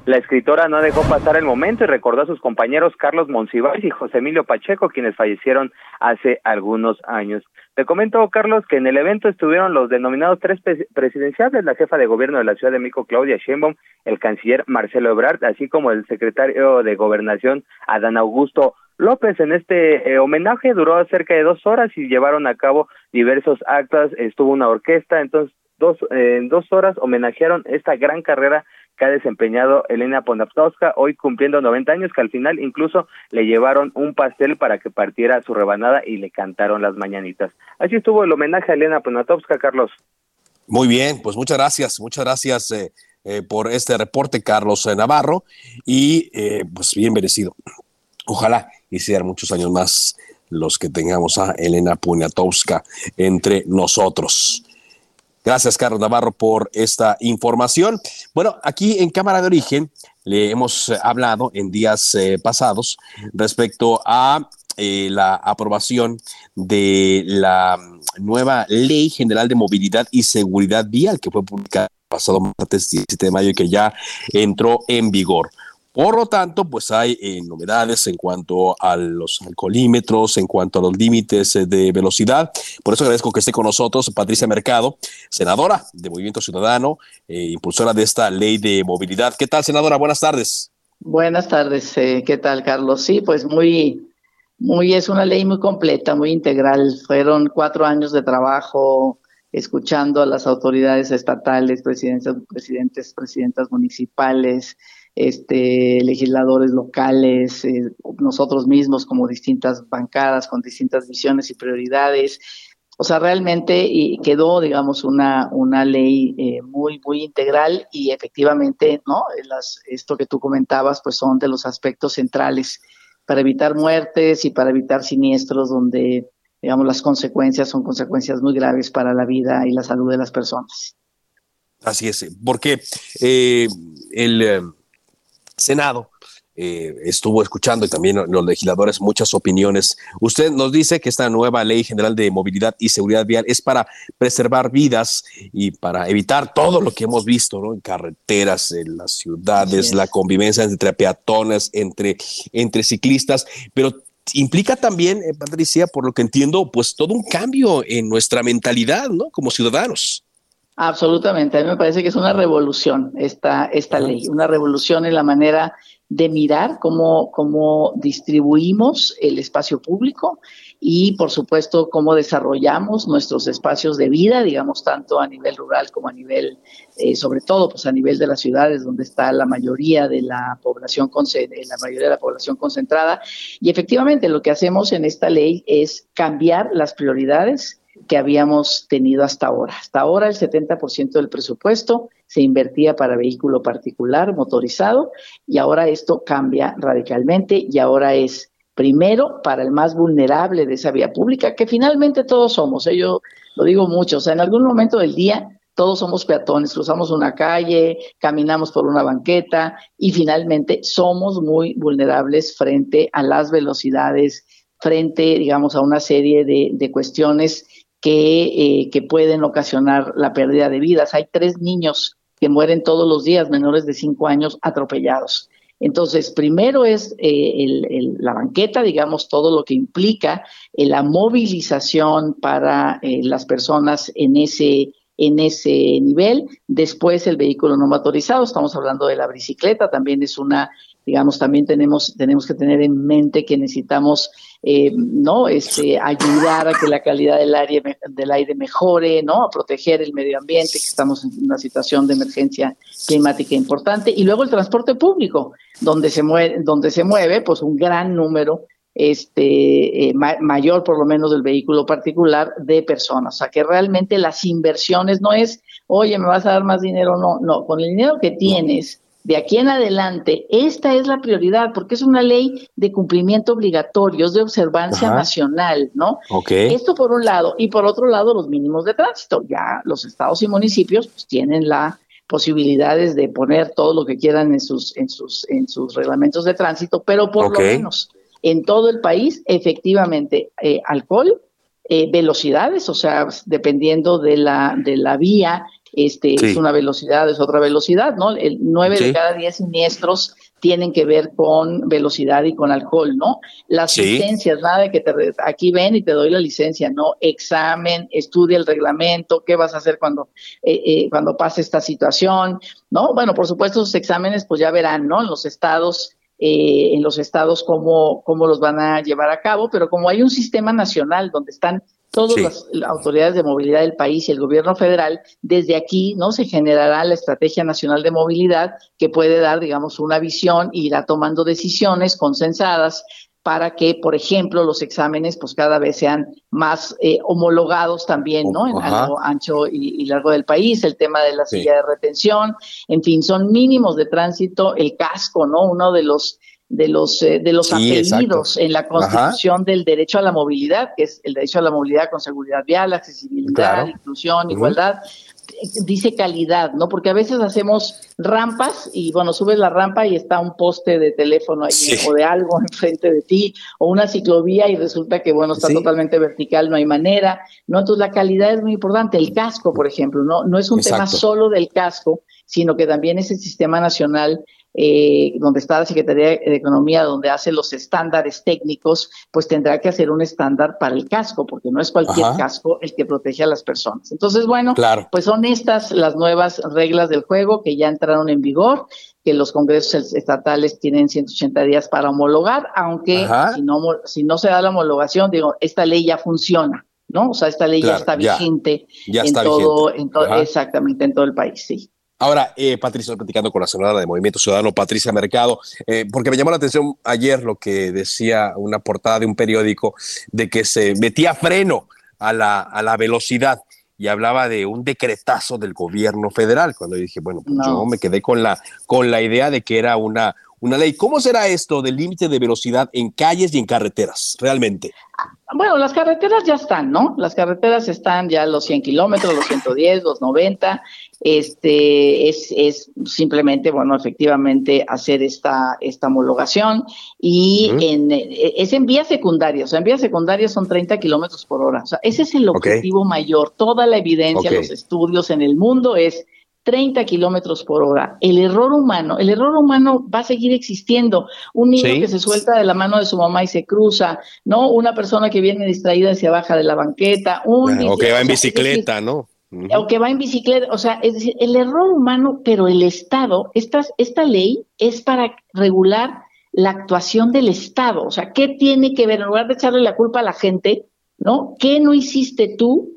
La escritora no dejó pasar el momento y recordó a sus compañeros Carlos Monsiváis y José Emilio Pacheco, quienes fallecieron hace algunos años. Te comento, Carlos, que en el evento estuvieron los denominados tres presidenciales, la jefa de gobierno de la Ciudad de México, Claudia Sheinbaum, el canciller Marcelo Ebrard, así como el secretario de Gobernación, Adán Augusto López. En este eh, homenaje duró cerca de dos horas y llevaron a cabo diversos actos, estuvo una orquesta, entonces dos, en dos horas homenajearon esta gran carrera que ha desempeñado Elena Poniatowska, hoy cumpliendo 90 años, que al final incluso le llevaron un pastel para que partiera su rebanada y le cantaron las mañanitas. Así estuvo el homenaje a Elena Poniatowska, Carlos. Muy bien, pues muchas gracias, muchas gracias eh, eh, por este reporte, Carlos eh, Navarro, y pues bien merecido. Ojalá y sean muchos años más los que tengamos a Elena Poniatowska entre nosotros. Gracias, Carlos Navarro, por esta información. Bueno, aquí en Cámara de Origen le hemos eh, hablado en días eh, pasados respecto a eh, la aprobación de la nueva Ley General de Movilidad y Seguridad Vial que fue publicada el pasado martes 17 de mayo y que ya entró en vigor. Por lo tanto, pues hay eh, novedades en cuanto a los alcoholímetros, en cuanto a los límites eh, de velocidad. Por eso agradezco que esté con nosotros Patricia Mercado, senadora de Movimiento Ciudadano, eh, impulsora de esta ley de movilidad. ¿Qué tal, senadora? Buenas tardes. Buenas tardes. ¿Qué tal, Carlos? Sí, pues muy, muy, es una ley muy completa, muy integral. Fueron cuatro años de trabajo escuchando a las autoridades estatales, presidentes, presidentes, presidentas municipales, este, legisladores locales, eh, nosotros mismos como distintas bancadas con distintas visiones y prioridades. O sea, realmente quedó, digamos, una, una ley eh, muy, muy integral y efectivamente, ¿no? Esto que tú comentabas, pues son de los aspectos centrales para evitar muertes y para evitar siniestros donde, digamos, las consecuencias son consecuencias muy graves para la vida y la salud de las personas. Así es, porque eh, el Senado eh, estuvo escuchando y también los legisladores muchas opiniones. Usted nos dice que esta nueva ley general de movilidad y seguridad vial es para preservar vidas y para evitar todo lo que hemos visto ¿no? en carreteras, en las ciudades, la convivencia entre peatones, entre, entre ciclistas, pero implica también, eh, Patricia, por lo que entiendo, pues todo un cambio en nuestra mentalidad, ¿no? Como ciudadanos. Absolutamente, a mí me parece que es una revolución esta, esta ley, una revolución en la manera de mirar cómo, cómo distribuimos el espacio público y, por supuesto, cómo desarrollamos nuestros espacios de vida, digamos, tanto a nivel rural como a nivel, eh, sobre todo, pues a nivel de las ciudades donde está la mayoría de la población, la mayoría de la población concentrada. Y efectivamente, lo que hacemos en esta ley es cambiar las prioridades que habíamos tenido hasta ahora. Hasta ahora el 70% del presupuesto se invertía para vehículo particular motorizado y ahora esto cambia radicalmente y ahora es primero para el más vulnerable de esa vía pública, que finalmente todos somos, ¿eh? yo lo digo mucho, o sea, en algún momento del día todos somos peatones, cruzamos una calle, caminamos por una banqueta y finalmente somos muy vulnerables frente a las velocidades, frente, digamos, a una serie de, de cuestiones eh, que, pueden ocasionar la pérdida de vidas. Hay tres niños que mueren todos los días, menores de cinco años, atropellados. Entonces, primero es eh, la banqueta, digamos, todo lo que implica eh, la movilización para las personas en ese, en ese nivel. Después, el vehículo no motorizado, estamos hablando de la bicicleta, también es una, digamos, también tenemos, tenemos que tener en mente que necesitamos eh, ¿no? Este, ayudar a que la calidad del aire, del aire mejore, ¿no? A proteger el medio ambiente, que estamos en una situación de emergencia climática importante. Y luego el transporte público, donde se mueve, donde se mueve pues un gran número este, eh, mayor por lo menos del vehículo particular de personas. O sea, que realmente las inversiones no es, oye, me vas a dar más dinero, no, no, con el dinero que tienes de aquí en adelante, esta es la prioridad, porque es una ley de cumplimiento obligatorio, es de observancia nacional, ¿no? Esto por un lado, y por otro lado, los mínimos de tránsito. Ya los estados y municipios pues, tienen la posibilidades de poner todo lo que quieran en sus, en sus, en sus reglamentos de tránsito, pero por lo menos en todo el país, efectivamente, eh, alcohol, eh, velocidades, o sea, dependiendo de la, de la vía, este, es una velocidad, es otra velocidad, ¿no? El 9 de cada 10 siniestros tienen que ver con velocidad y con alcohol, ¿no? Las licencias, nada de que te, aquí ven y te doy la licencia, ¿no? Examen, estudia el reglamento, qué vas a hacer cuando, eh, eh, cuando pase esta situación, ¿no? Bueno, por supuesto, los exámenes, pues ya verán, ¿no? En los estados eh, en los estados cómo, cómo los van a llevar a cabo, pero como hay un sistema nacional donde están todas las autoridades de movilidad del país y el gobierno federal, desde aquí no se generará la estrategia nacional de movilidad que puede dar, digamos, una visión y irá tomando decisiones consensadas para que, por ejemplo, los exámenes pues cada vez sean más eh, homologados también, ¿no? En algo ancho y, largo del país, el tema de la silla de retención, en fin, son mínimos de tránsito, el casco, ¿no? Uno de los de los eh, de los apellidos en la Constitución del derecho a la movilidad, que es el derecho a la movilidad con seguridad vial, accesibilidad, inclusión, igualdad, dice calidad, ¿no? Porque a veces hacemos rampas y bueno, subes la rampa y está un poste de teléfono ahí o de algo enfrente de ti o una ciclovía y resulta que bueno, está totalmente vertical, no hay manera, ¿no? Entonces la calidad es muy importante, el casco, por ejemplo, no no es un tema solo del casco, sino que también es el sistema nacional eh, donde está la Secretaría de Economía, donde hace los estándares técnicos, pues tendrá que hacer un estándar para el casco, porque no es cualquier casco el que protege a las personas. Entonces, bueno, pues son estas las nuevas reglas del juego que ya entraron en vigor que los congresos estatales tienen 180 días para homologar, aunque si no, si no se da la homologación, digo, esta ley ya funciona, ¿no? O sea, esta ley ya está vigente en todo, en todo exactamente en todo el país, sí. Ahora, eh, Patricia, estoy platicando con la senadora de Movimiento Ciudadano, Patricia Mercado, eh, porque me llamó la atención ayer lo que decía una portada de un periódico de que se metía freno a la, a la velocidad y hablaba de un decretazo del gobierno federal. Cuando yo dije, bueno, pues yo me quedé con la, con la idea de que era una, una ley. ¿Cómo será esto del límite de velocidad en calles y en carreteras, realmente? Bueno, las carreteras ya están, ¿no? Las carreteras están ya los 100 kilómetros, los 110, los 90. Este es, es simplemente, bueno, efectivamente hacer esta, esta homologación y en, es en vías secundarias. O sea, en vías secundarias son 30 kilómetros por hora. O sea, ese es el objetivo mayor. Toda la evidencia, los estudios en el mundo es 30 kilómetros por hora. El error humano, el error humano va a seguir existiendo. Un niño que se suelta de la mano de su mamá y se cruza, ¿no? Una persona que viene distraída y se baja de la banqueta. Un, o que va en bicicleta, ¿no? O que va en bicicleta, o sea, es decir, el error humano, pero el Estado, esta, esta ley es para regular la actuación del Estado. O sea, ¿qué tiene que ver? En lugar de echarle la culpa a la gente, ¿no? ¿Qué no hiciste tú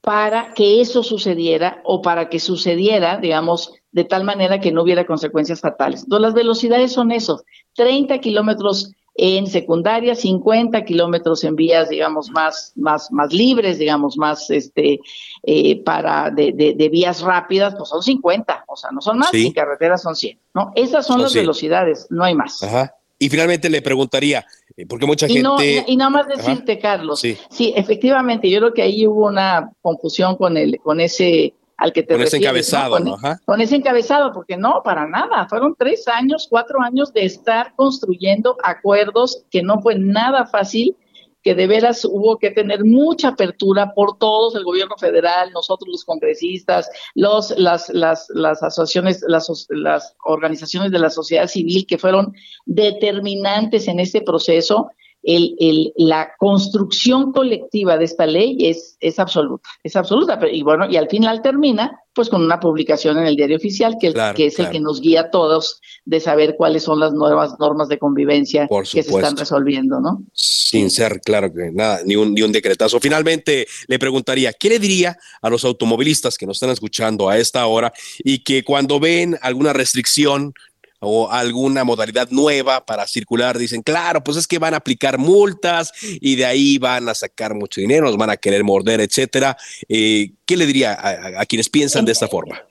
para que eso sucediera o para que sucediera, digamos, de tal manera que no hubiera consecuencias fatales. Entonces, las velocidades son esos, 30 kilómetros en secundaria, 50 kilómetros en vías, digamos, más, más, más libres, digamos, más, este, eh, para, de, de, vías rápidas, pues son 50, o sea, no son más, y carreteras son 100, ¿no? Esas son las velocidades, no hay más. Ajá. Y finalmente le preguntaría, porque mucha y gente... No, y nada más decirte, Carlos, sí. efectivamente, yo creo que ahí hubo una confusión con, el, con ese al que te Con ese encabezado, ¿no? Con, ese encabezado, porque no, para nada, fueron tres años, cuatro años de estar construyendo acuerdos que no fue nada fácil que de veras hubo que tener mucha apertura por todos, el gobierno federal, nosotros los congresistas, los, las, las, las asociaciones, las, las organizaciones de la sociedad civil que fueron determinantes en este proceso el, el, la construcción colectiva de esta ley es, es absoluta, es absoluta. Y bueno, y al final termina pues con una publicación en el diario oficial, que, que es el que nos guía a todos de saber cuáles son las nuevas normas de convivencia que se están resolviendo, ¿no? Sin ser, claro que nada, ni un, ni un decretazo. Finalmente, le preguntaría, ¿qué le diría a los automovilistas que nos están escuchando a esta hora y que cuando ven alguna restricción o alguna modalidad nueva para circular, dicen, claro, pues es que van a aplicar multas y de ahí van a sacar mucho dinero, nos van a querer morder, etcétera. Eh, ¿Qué le diría a, quienes piensan de esta forma?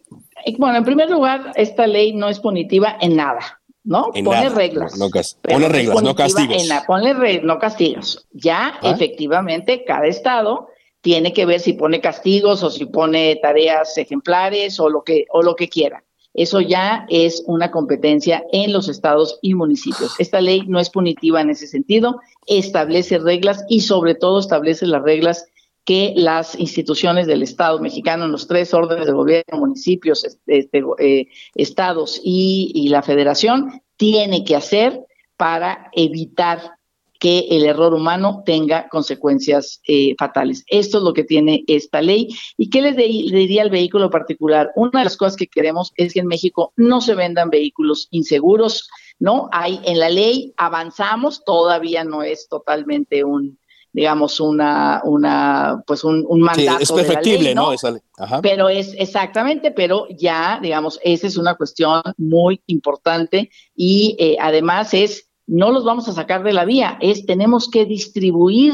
Eh, bueno, en primer lugar, esta ley no es punitiva en nada. ¿no? pone reglas. No, pone reglas, no castigos. En pone no castigos. Ya, ah. efectivamente, cada estado tiene que ver si pone castigos o si pone tareas ejemplares o lo que, o lo que quiera. Eso ya es una competencia en los estados y municipios. Esta ley no es punitiva en ese sentido, establece reglas y sobre todo establece las reglas que las instituciones del Estado mexicano, los tres órdenes de gobierno, municipios, este, eh, estados y, y la federación, tiene que hacer para evitar que el error humano tenga consecuencias eh, fatales. Esto es lo que tiene esta ley. ¿Y qué les diría al vehículo particular? Una de las cosas que queremos es que en México no se vendan vehículos inseguros, ¿no? Hay en la ley avanzamos, todavía no es totalmente un digamos una una pues un, mandato sí, es perfectible, ¿no? Pero es exactamente, pero ya digamos esa es una cuestión muy importante y eh, además es no los vamos a sacar de la vía, es tenemos que distribuir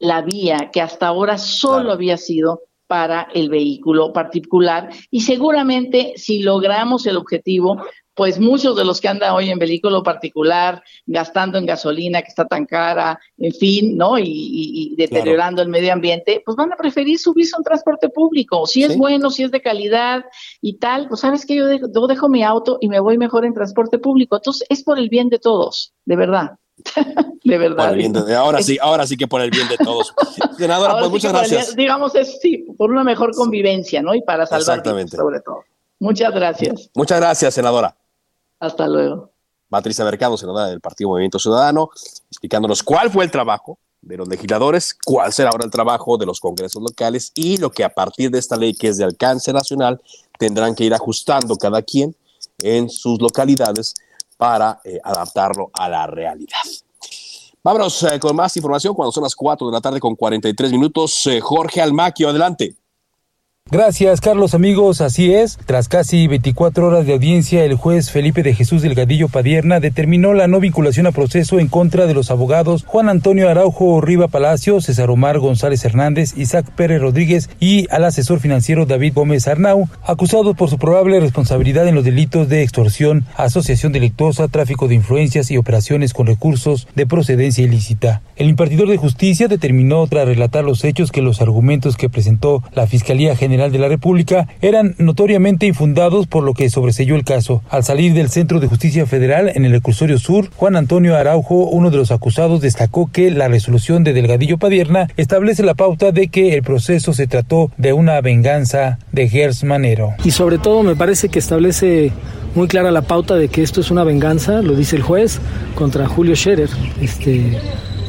la vía que hasta ahora solo había sido para el vehículo particular y seguramente si logramos el objetivo, pues muchos de los que andan hoy en vehículo particular, gastando en gasolina que está tan cara, en fin, ¿no? Y, deteriorando el medio ambiente, pues van a preferir subirse a un transporte público. Si es bueno, si es de calidad y tal, pues sabes que yo dejo, mi auto y me voy mejor en transporte público. Entonces es por el bien de todos, de verdad. de verdad. ahora sí, ahora sí que por el bien de todos. Senadora, pues muchas gracias. digamos, es sí, por una mejor convivencia, ¿no? Y para salvar sobre todo. Muchas gracias. Muchas gracias, senadora. Hasta luego. Patricia Mercado, senadora del Partido Movimiento Ciudadano, explicándonos cuál fue el trabajo de los legisladores, cuál será ahora el trabajo de los congresos locales y lo que a partir de esta ley que es de alcance nacional tendrán que ir ajustando cada quien en sus localidades para eh, adaptarlo a la realidad. Vámonos eh, con más información cuando son las 4 de la tarde con 43 minutos. Eh, Jorge Almaquio, adelante. Gracias, Carlos, amigos. Así es. Tras casi 24 horas de audiencia, el juez Felipe de Jesús Delgadillo Padierna determinó la no vinculación a proceso en contra de los abogados Juan Antonio Araujo Riva Palacio, César Omar González Hernández, Isaac Pérez Rodríguez y al asesor financiero David Gómez Arnau, acusados por su probable responsabilidad en los delitos de extorsión, asociación delictuosa, tráfico de influencias y operaciones con recursos de procedencia ilícita. El impartidor de justicia determinó, tras relatar los hechos, que los argumentos que presentó la Fiscalía General de la República eran notoriamente infundados por lo que sobreseyó el caso. Al salir del Centro de Justicia Federal en el reclusorio sur, Juan Antonio Araujo, uno de los acusados, destacó que la resolución de Delgadillo Padierna establece la pauta de que el proceso se trató de una venganza de Gers Manero. Y sobre todo me parece que establece muy clara la pauta de que esto es una venganza, lo dice el juez, contra Julio Scherer, este,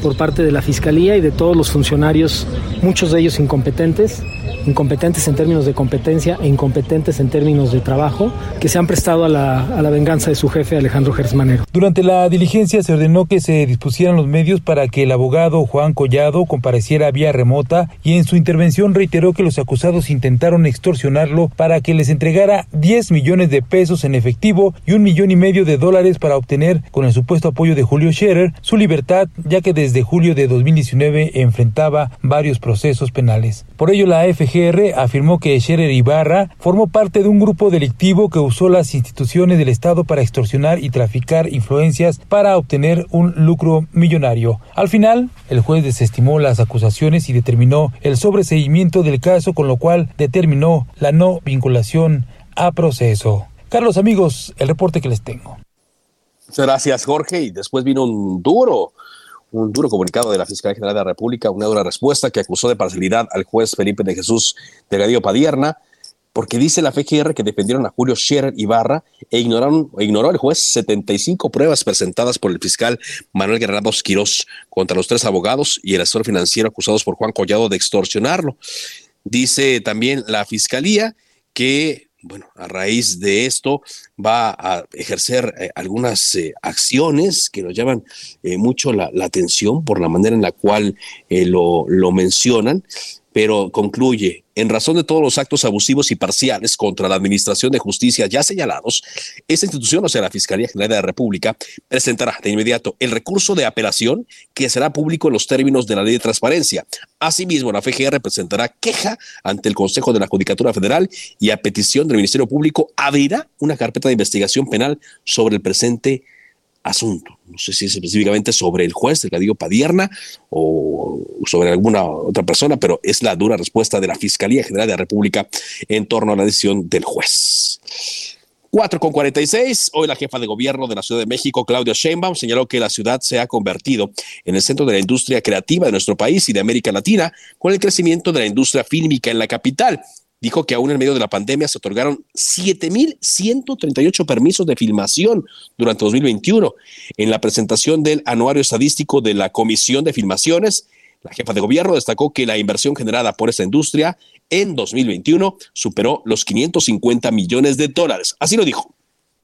por parte de la Fiscalía y de todos los funcionarios, muchos de ellos incompetentes, incompetentes en términos de competencia e incompetentes en términos de trabajo, que se han prestado a la, a la venganza de su jefe Alejandro Gersmanero. Durante la diligencia se ordenó que se dispusieran los medios para que el abogado Juan Collado compareciera vía remota y en su intervención reiteró que los acusados intentaron extorsionarlo para que les entregara 10 millones de pesos en efectivo y un millón y medio de dólares para obtener, con el supuesto apoyo de Julio Scherer, su libertad, ya que desde julio de 2019 enfrentaba varios procesos penales. Por ello, la FGR afirmó que Scherer Ibarra formó parte de un grupo delictivo que usó las instituciones del Estado para extorsionar y traficar influencias para obtener un lucro millonario. Al final, el juez desestimó las acusaciones y determinó el sobreseimiento del caso, con lo cual determinó la no vinculación a proceso. Carlos, amigos, el reporte que les tengo. Muchas gracias, Jorge. Y después vino un duro un duro comunicado de la Fiscalía General de la República, una dura respuesta que acusó de parcialidad al juez Felipe de Jesús Delgadillo Padierna, porque dice la FGR que defendieron a Julio Scherer Ibarra e ignoraron, ignoró el juez 75 pruebas presentadas por el fiscal Manuel Guerrero Quirós contra los tres abogados y el asesor financiero acusados por Juan Collado de extorsionarlo. Dice también la Fiscalía que bueno, a raíz de esto va a ejercer eh, algunas eh, acciones que nos llaman eh, mucho la, atención por la manera en la cual lo, lo mencionan pero concluye, en razón de todos los actos abusivos y parciales contra la Administración de Justicia ya señalados, esta institución, o sea, la Fiscalía General de la República, presentará de inmediato el recurso de apelación que será público en los términos de la Ley de Transparencia. Asimismo, la FGR presentará queja ante el Consejo de la Judicatura Federal y a petición del Ministerio Público abrirá una carpeta de investigación penal sobre el presente asunto. No sé si es específicamente sobre el juez Delgadillo Padierna o sobre alguna otra persona, pero es la dura respuesta de la Fiscalía General de la República en torno a la decisión del juez. 4 con 46. Hoy la jefa de gobierno de la Ciudad de México, Claudia Sheinbaum, señaló que la ciudad se ha convertido en el centro de la industria creativa de nuestro país y de América Latina con el crecimiento de la industria fílmica en la capital dijo que aún en medio de la pandemia se otorgaron 7.138 permisos de filmación durante 2021. En la presentación del anuario estadístico de la Comisión de Filmaciones, la jefa de gobierno destacó que la inversión generada por esta industria en 2021 superó los 550 millones de dólares. Así lo dijo.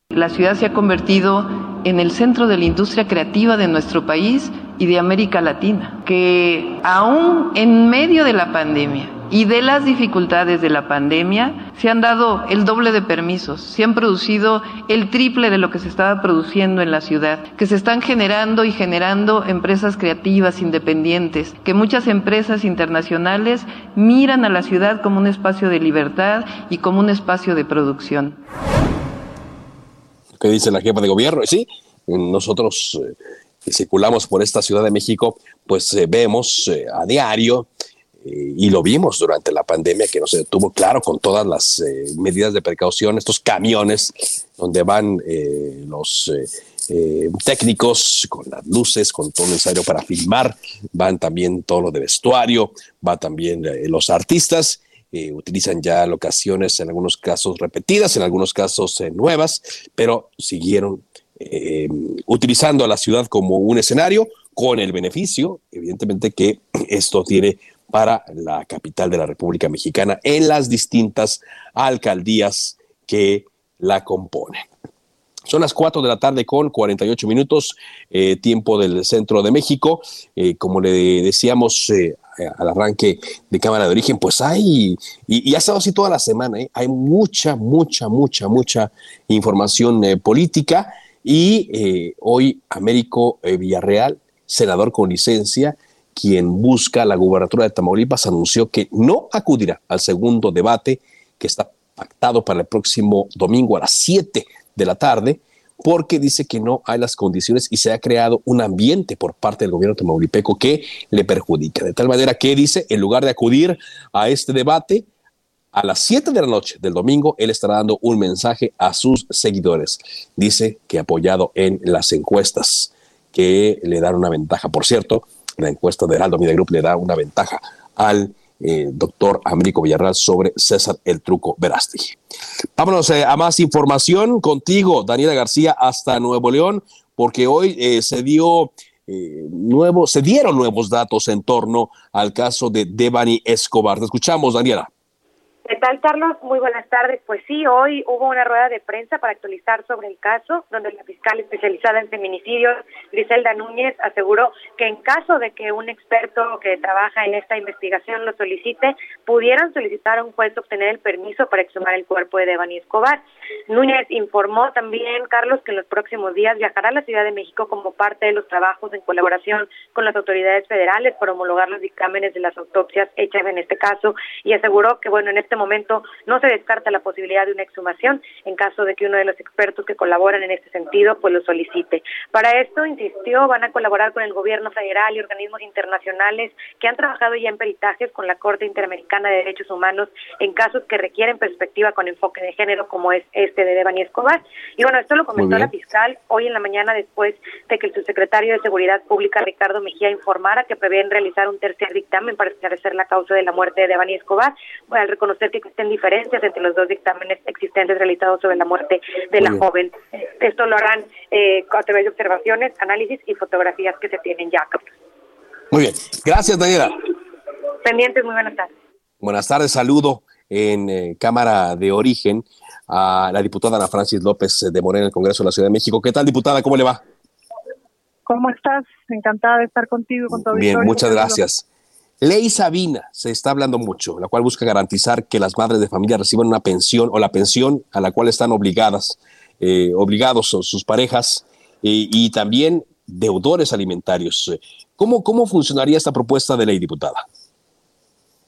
La ciudad se ha convertido en el centro de la industria creativa de nuestro país y de América Latina, que aún en medio de la pandemia y de las dificultades de la pandemia se han dado el doble de permisos, se han producido el triple de lo que se estaba produciendo en la ciudad, que se están generando y generando empresas creativas independientes, que muchas empresas internacionales miran a la ciudad como un espacio de libertad y como un espacio de producción. ¿Qué dice la jefa de gobierno? Sí, nosotros eh, que circulamos por esta Ciudad de México, pues eh, vemos eh, a diario y lo vimos durante la pandemia que no se detuvo, claro, con todas las eh, medidas de precaución, estos camiones donde van eh, los eh, técnicos con las luces, con todo lo necesario para filmar, van también todo lo de vestuario, van también los artistas eh, utilizan ya locaciones en algunos casos repetidas, en algunos casos eh, nuevas, pero siguieron eh, utilizando a la ciudad como un escenario con el beneficio, evidentemente, que esto tiene para la capital de la República Mexicana en las distintas alcaldías que la componen. Son las 4 de la tarde con 48 minutos, eh, tiempo del centro de México. Eh, como le decíamos eh, al arranque de Cámara de Origen, pues hay, y, ha estado así toda la semana, hay mucha, mucha, mucha, mucha información política. Y hoy Américo Villarreal, senador con licencia, quien busca la gubernatura de Tamaulipas, anunció que no acudirá al segundo debate que está pactado para el próximo domingo a las 7 de la tarde, porque dice que no hay las condiciones y se ha creado un ambiente por parte del gobierno tamaulipeco que le perjudica. De tal manera que dice, en lugar de acudir a este debate, a las 7 de la noche del domingo, él estará dando un mensaje a sus seguidores. Dice que apoyado en las encuestas que le dan una ventaja. Por cierto, la encuesta de Heraldo Media le da una ventaja al eh, doctor Américo Villarreal sobre César el Truco Verástegui. Vámonos eh, a más información contigo, Daniela García, hasta Nuevo León, porque hoy eh, se dio nuevo, se dieron nuevos datos en torno al caso de Devani Escobar. Te escuchamos, Daniela. ¿Qué tal, Carlos? Muy buenas tardes. Pues sí, hoy hubo una rueda de prensa para actualizar sobre el caso, donde la fiscal especializada en feminicidios, Griselda Núñez, aseguró que en caso de que un experto que trabaja en esta investigación lo solicite, pudieran solicitar a un juez obtener el permiso para exhumar el cuerpo de Devani Escobar. Núñez informó también, Carlos, que en los próximos días viajará a la Ciudad de México como parte de los trabajos en colaboración con las autoridades federales para homologar los dictámenes de las autopsias hechas en este caso y aseguró que, bueno, en este momento no se descarta la posibilidad de una exhumación en caso de que uno de los expertos que colaboran en este sentido pues lo solicite. Para esto, insistió, van a colaborar con el gobierno federal y organismos internacionales que han trabajado ya en peritajes con la Corte Interamericana de Derechos Humanos en casos que requieren perspectiva con enfoque de género como es este de Devani Escobar. Y bueno, esto lo comentó la fiscal hoy en la mañana después de que el subsecretario de Seguridad Pública, Ricardo Mejía, informara que prevén realizar un tercer dictamen para esclarecer la causa de la muerte de Devani Escobar, al reconocer que existen diferencias entre los dos dictámenes existentes realizados sobre la muerte de la joven. Esto lo harán eh, a través de observaciones, análisis y fotografías que se tienen ya. Muy bien. Gracias, Daniela. Pendientes, muy buenas tardes. Buenas tardes, saludo en eh, Cámara de Origen a la diputada Ana Francis López de Morena en el Congreso de la Ciudad de México. ¿Qué tal, diputada? ¿Cómo le va? ¿Cómo estás? Encantada de estar contigo, con todo Bien, muchas gracias. Ley Sabina, se está hablando mucho, la cual busca garantizar que las madres de familia reciban una pensión o la pensión a la cual están obligadas, eh, obligados sus parejas eh, y también deudores alimentarios. ¿Cómo, ¿Cómo funcionaría esta propuesta de ley, diputada?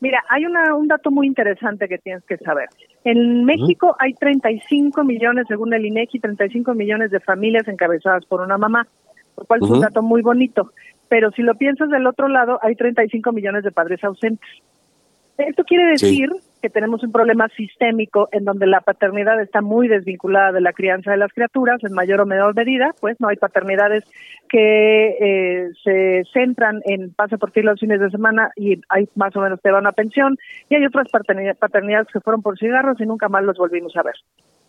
Mira, hay una, un dato muy interesante que tienes que saber. En México hay 35 millones, según el INEGI, 35 millones de familias encabezadas por una mamá, lo cual es un dato muy bonito. Pero si lo piensas del otro lado, hay 35 millones de padres ausentes. Esto quiere decir que tenemos un problema sistémico en donde la paternidad está muy desvinculada de la crianza de las criaturas en mayor o menor medida, pues no hay paternidades que eh, se centran en pase por ti los fines de semana y hay más o menos te dan una pensión y hay otras paternidades que fueron por cigarros y nunca más los volvimos a ver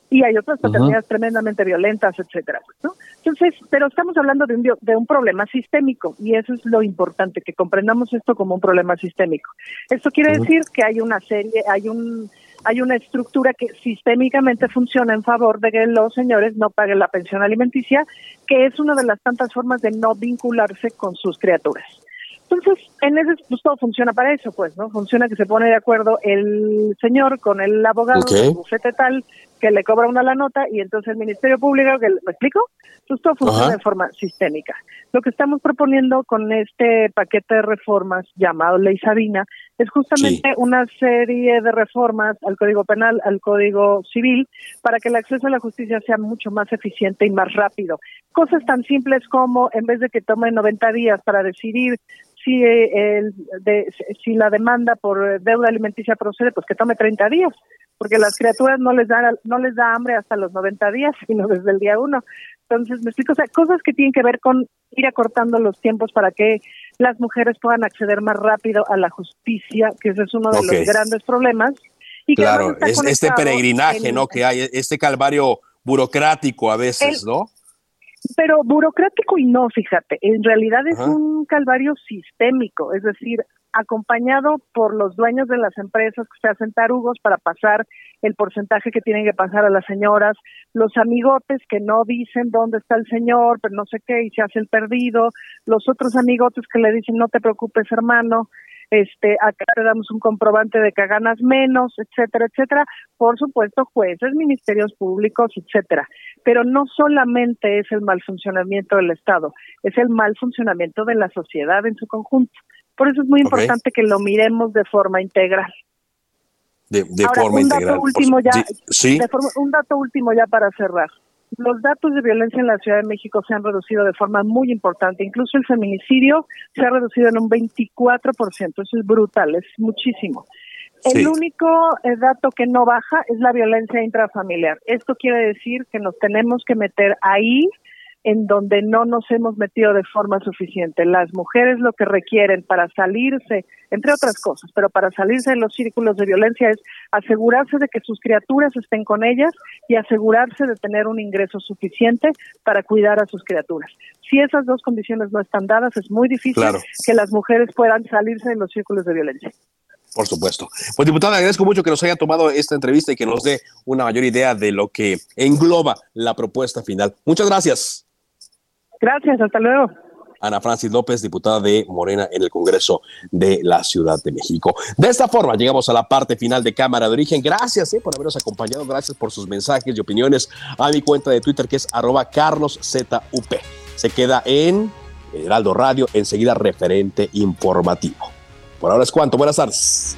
y hay otras paternidades tremendamente violentas, etcétera. ¿no? Entonces, pero estamos hablando de un, de un problema sistémico y eso es lo importante, que comprendamos esto como un problema sistémico. Esto quiere decir que hay una serie, hay un hay una estructura que sistémicamente funciona en favor de que los señores no paguen la pensión alimenticia, que es una de las tantas formas de no vincularse con sus criaturas. Entonces, en ese, pues todo funciona para eso, pues, ¿no? Funciona que se pone de acuerdo el señor con el abogado del bufete tal, que le cobra una la nota y entonces el Ministerio Público, que, ¿me explico? Todo funciona de forma sistémica. Lo que estamos proponiendo con este paquete de reformas llamado Ley Sabina es justamente una serie de reformas al Código Penal, al Código Civil, para que el acceso a la justicia sea mucho más eficiente y más rápido. Cosas tan simples como, en vez de que tome 90 días para decidir si, el, de, si la demanda por deuda alimenticia procede, pues que tome 30 días porque las criaturas no les da no les da hambre hasta los 90 días, sino desde el día uno. Entonces, me explico, o sea, cosas que tienen que ver con ir acortando los tiempos para que las mujeres puedan acceder más rápido a la justicia, que ese es uno de los grandes problemas. Y claro, es este peregrinaje, ¿no? Que hay, este calvario burocrático a veces, ¿no? Pero burocrático y no, fíjate, en realidad es un calvario sistémico, es decir, acompañado por los dueños de las empresas que se hacen tarugos para pasar el porcentaje que tienen que pasar a las señoras, los amigotes que no dicen dónde está el señor, pero no sé qué, y se hace el perdido, los otros amigotes que le dicen no te preocupes hermano, este, acá te damos un comprobante de que ganas menos, etcétera, etcétera. Por supuesto, jueces, ministerios públicos, etcétera. Pero no solamente es el mal funcionamiento del Estado, es el mal funcionamiento de la sociedad en su conjunto. Por eso es muy importante que lo miremos de forma integral. De, forma un Dato último ya, un dato último ya para cerrar los datos de violencia en la Ciudad de México se han reducido de forma muy importante. Incluso el feminicidio se ha reducido en un 24%. Eso es brutal, es muchísimo. El único eh, dato que no baja es la violencia intrafamiliar. Esto quiere decir que nos tenemos que meter ahí en donde no nos hemos metido de forma suficiente. Las mujeres lo que requieren para salirse, entre otras cosas, pero para salirse de los círculos de violencia es asegurarse de que sus criaturas estén con ellas y asegurarse de tener un ingreso suficiente para cuidar a sus criaturas. Si esas dos condiciones no están dadas, es muy difícil que las mujeres puedan salirse de los círculos de violencia. Por supuesto. Pues diputada, agradezco mucho que nos haya tomado esta entrevista y que nos dé una mayor idea de lo que engloba la propuesta final. Muchas gracias. Gracias, hasta luego. Ana Francis López, diputada de Morena en el Congreso de la Ciudad de México. De esta forma llegamos a la parte final de Cámara de Origen. Gracias eh, por habernos acompañado, gracias por sus mensajes y opiniones a mi cuenta de Twitter que es carloszup. Se queda en Heraldo Radio, enseguida referente informativo. Por ahora es cuanto, buenas tardes.